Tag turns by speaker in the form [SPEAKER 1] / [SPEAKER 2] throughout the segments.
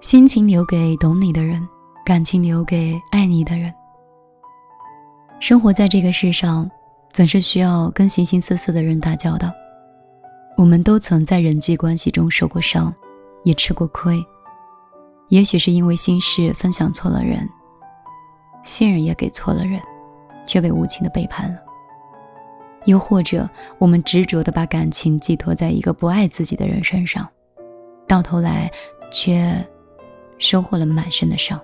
[SPEAKER 1] 心情留给懂你的人，感情留给爱你的人。生活在这个世上，总是需要跟形形色色的人打交道。我们都曾在人际关系中受过伤，也吃过亏。也许是因为心事分享错了人，信任也给错了人，却被无情的背叛了。又或者，我们执着的把感情寄托在一个不爱自己的人身上，到头来却。收获了满身的伤。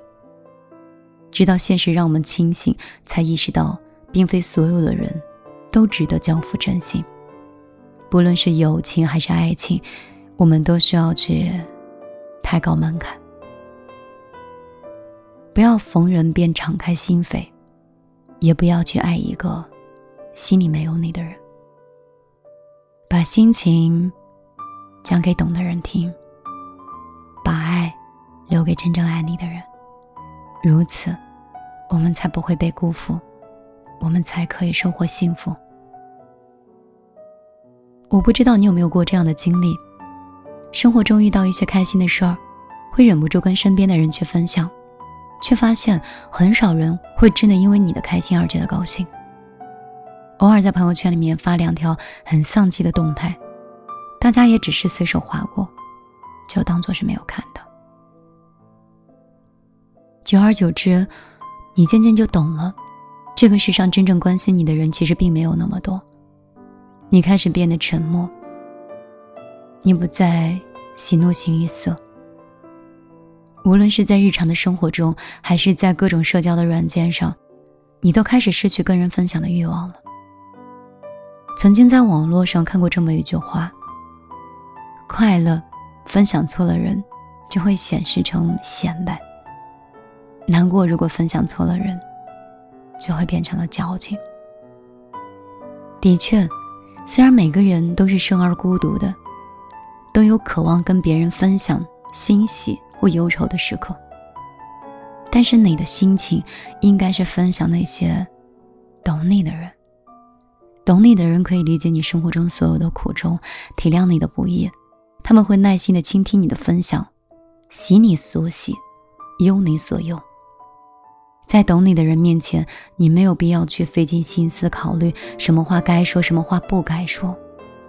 [SPEAKER 1] 直到现实让我们清醒，才意识到，并非所有的人都值得交付真心。不论是友情还是爱情，我们都需要去抬高门槛。不要逢人便敞开心扉，也不要去爱一个心里没有你的人。把心情讲给懂的人听。给真正爱你的人，如此，我们才不会被辜负，我们才可以收获幸福。我不知道你有没有过这样的经历：生活中遇到一些开心的事儿，会忍不住跟身边的人去分享，却发现很少人会真的因为你的开心而觉得高兴。偶尔在朋友圈里面发两条很丧气的动态，大家也只是随手划过，就当做是没有看到。久而久之，你渐渐就懂了，这个世上真正关心你的人其实并没有那么多。你开始变得沉默，你不再喜怒形于色。无论是在日常的生活中，还是在各种社交的软件上，你都开始失去跟人分享的欲望了。曾经在网络上看过这么一句话：快乐分享错了人，就会显示成显摆。难过，如果分享错了人，就会变成了矫情。的确，虽然每个人都是生而孤独的，都有渴望跟别人分享欣喜或忧愁的时刻，但是你的心情应该是分享那些懂你的人。懂你的人可以理解你生活中所有的苦衷，体谅你的不易，他们会耐心的倾听你的分享，喜你所喜，忧你所忧。在懂你的人面前，你没有必要去费尽心思考虑什么话该说，什么话不该说。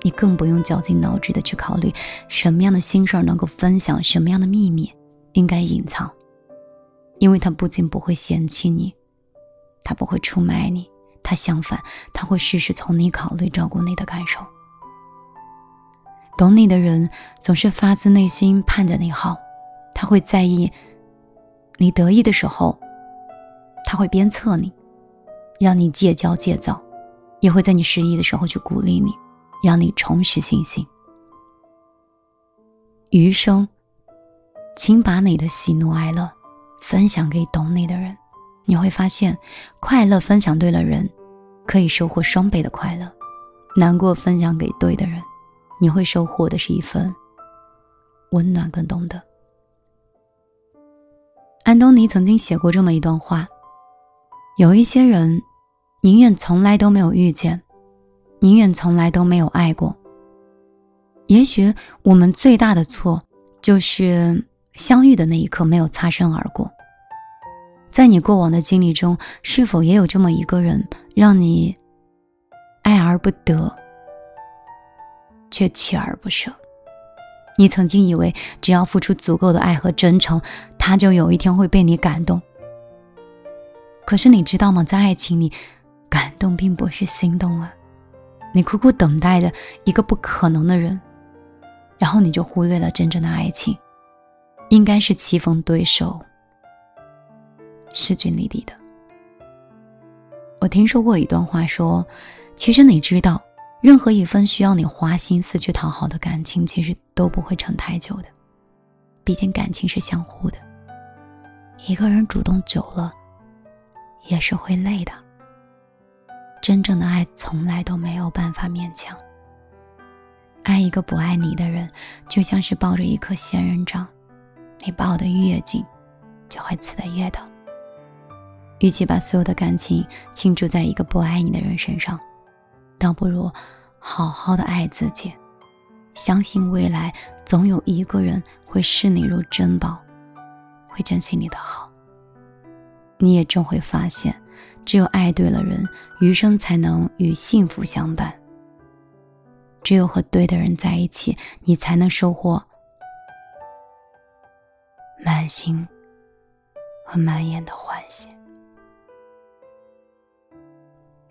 [SPEAKER 1] 你更不用绞尽脑汁的去考虑什么样的心事能够分享，什么样的秘密应该隐藏。因为他不仅不会嫌弃你，他不会出卖你，他相反，他会事事从你考虑，照顾你的感受。懂你的人总是发自内心盼着你好，他会在意你得意的时候。他会鞭策你，让你戒骄戒躁，也会在你失意的时候去鼓励你，让你重拾信心。余生，请把你的喜怒哀乐分享给懂你的人，你会发现，快乐分享对了人，可以收获双倍的快乐；难过分享给对的人，你会收获的是一份温暖跟懂得。安东尼曾经写过这么一段话。有一些人，宁愿从来都没有遇见，宁愿从来都没有爱过。也许我们最大的错，就是相遇的那一刻没有擦身而过。在你过往的经历中，是否也有这么一个人，让你爱而不得，却锲而不舍？你曾经以为，只要付出足够的爱和真诚，他就有一天会被你感动。可是你知道吗？在爱情里，感动并不是心动啊。你苦苦等待着一个不可能的人，然后你就忽略了真正的爱情，应该是棋逢对手，势均力敌的。我听说过一段话，说，其实你知道，任何一份需要你花心思去讨好的感情，其实都不会撑太久的。毕竟感情是相互的，一个人主动久了。也是会累的。真正的爱从来都没有办法勉强。爱一个不爱你的人，就像是抱着一颗仙人掌，你抱得越紧，就会刺得越疼。与其把所有的感情倾注在一个不爱你的人身上，倒不如好好的爱自己，相信未来总有一个人会视你如珍宝，会珍惜你的好。你也终会发现，只有爱对了人，余生才能与幸福相伴。只有和对的人在一起，你才能收获满心和满眼的欢喜。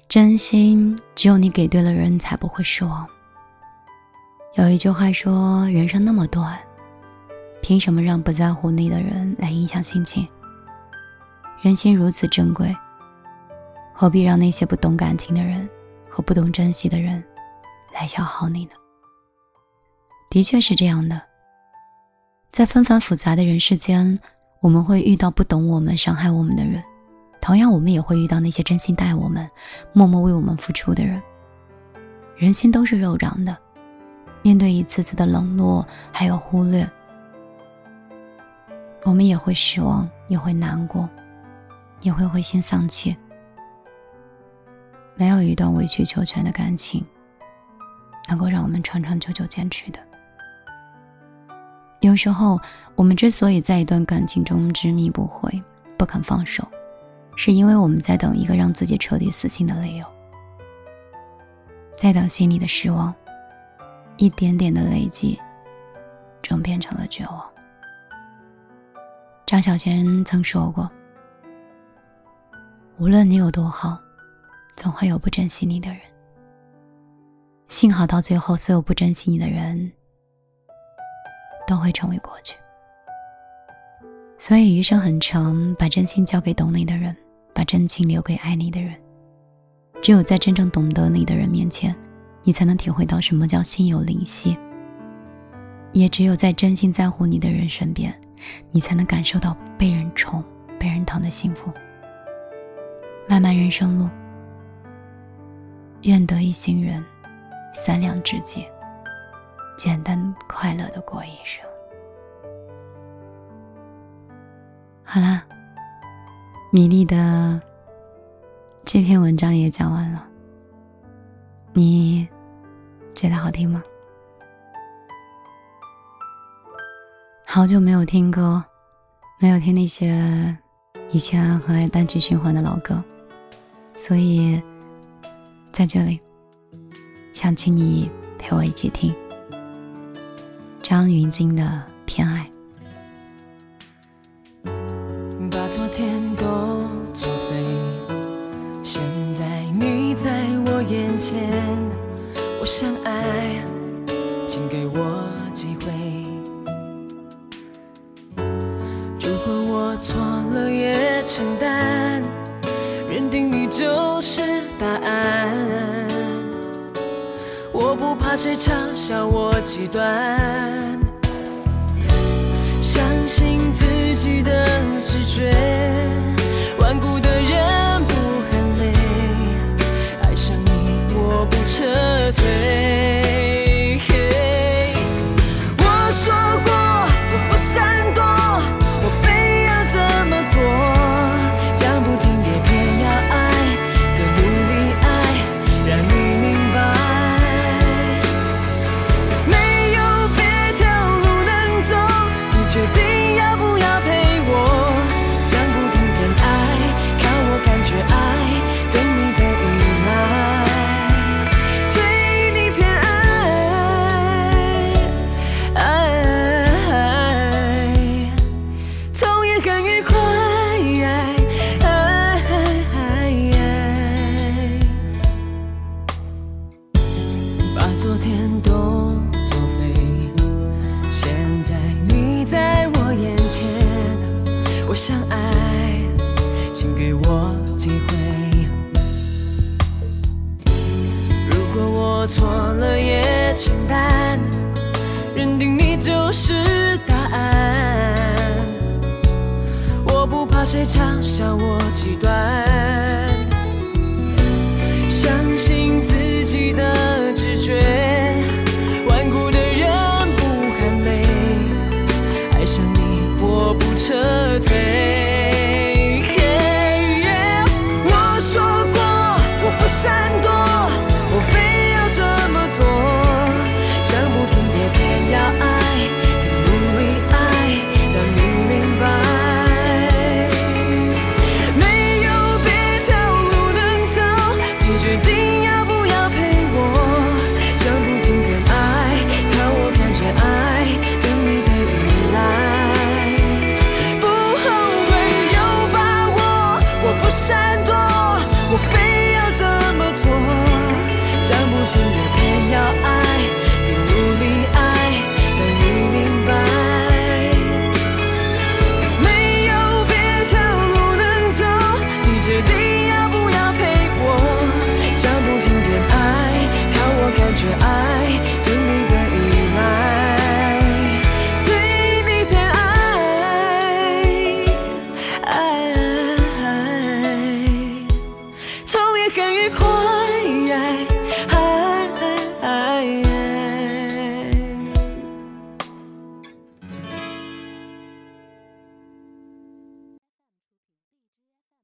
[SPEAKER 1] 真心，只有你给对了人，才不会失望。有一句话说：“人生那么短，凭什么让不在乎你的人来影响心情？人心如此珍贵，何必让那些不懂感情的人和不懂珍惜的人来消耗你呢？”的确是这样的，在纷繁复杂的人世间，我们会遇到不懂我们、伤害我们的人，同样，我们也会遇到那些真心待我们、默默为我们付出的人。人心都是肉长的。面对一次次的冷落，还有忽略，我们也会失望，也会难过，也会灰心丧气。没有一段委曲求全的感情，能够让我们长长久久坚持的。有时候，我们之所以在一段感情中执迷不悔、不肯放手，是因为我们在等一个让自己彻底死心的理由，在等心里的失望。一点点的累积，终变成了绝望。张小娴曾说过：“无论你有多好，总会有不珍惜你的人。幸好到最后，所有不珍惜你的人，都会成为过去。所以余生很长，把真心交给懂你的人，把真情留给爱你的人。只有在真正懂得你的人面前。”你才能体会到什么叫心有灵犀，也只有在真心在乎你的人身边，你才能感受到被人宠、被人疼的幸福。漫漫人生路，愿得一心人，三两知己，简单快乐的过一生。好啦，米粒的这篇文章也讲完了，你。觉得好听吗？好久没有听歌，没有听那些以前很爱单曲循环的老歌，所以在这里想请你陪我一起听张芸京的《偏爱》。
[SPEAKER 2] 把昨天都作废，现在你在我眼前。我想爱，请给我谁嘲笑我极端，相信自己的直觉。机会。如果我错了也承担，认定你就是答案。我不怕谁嘲笑我极端，相信自己的直觉。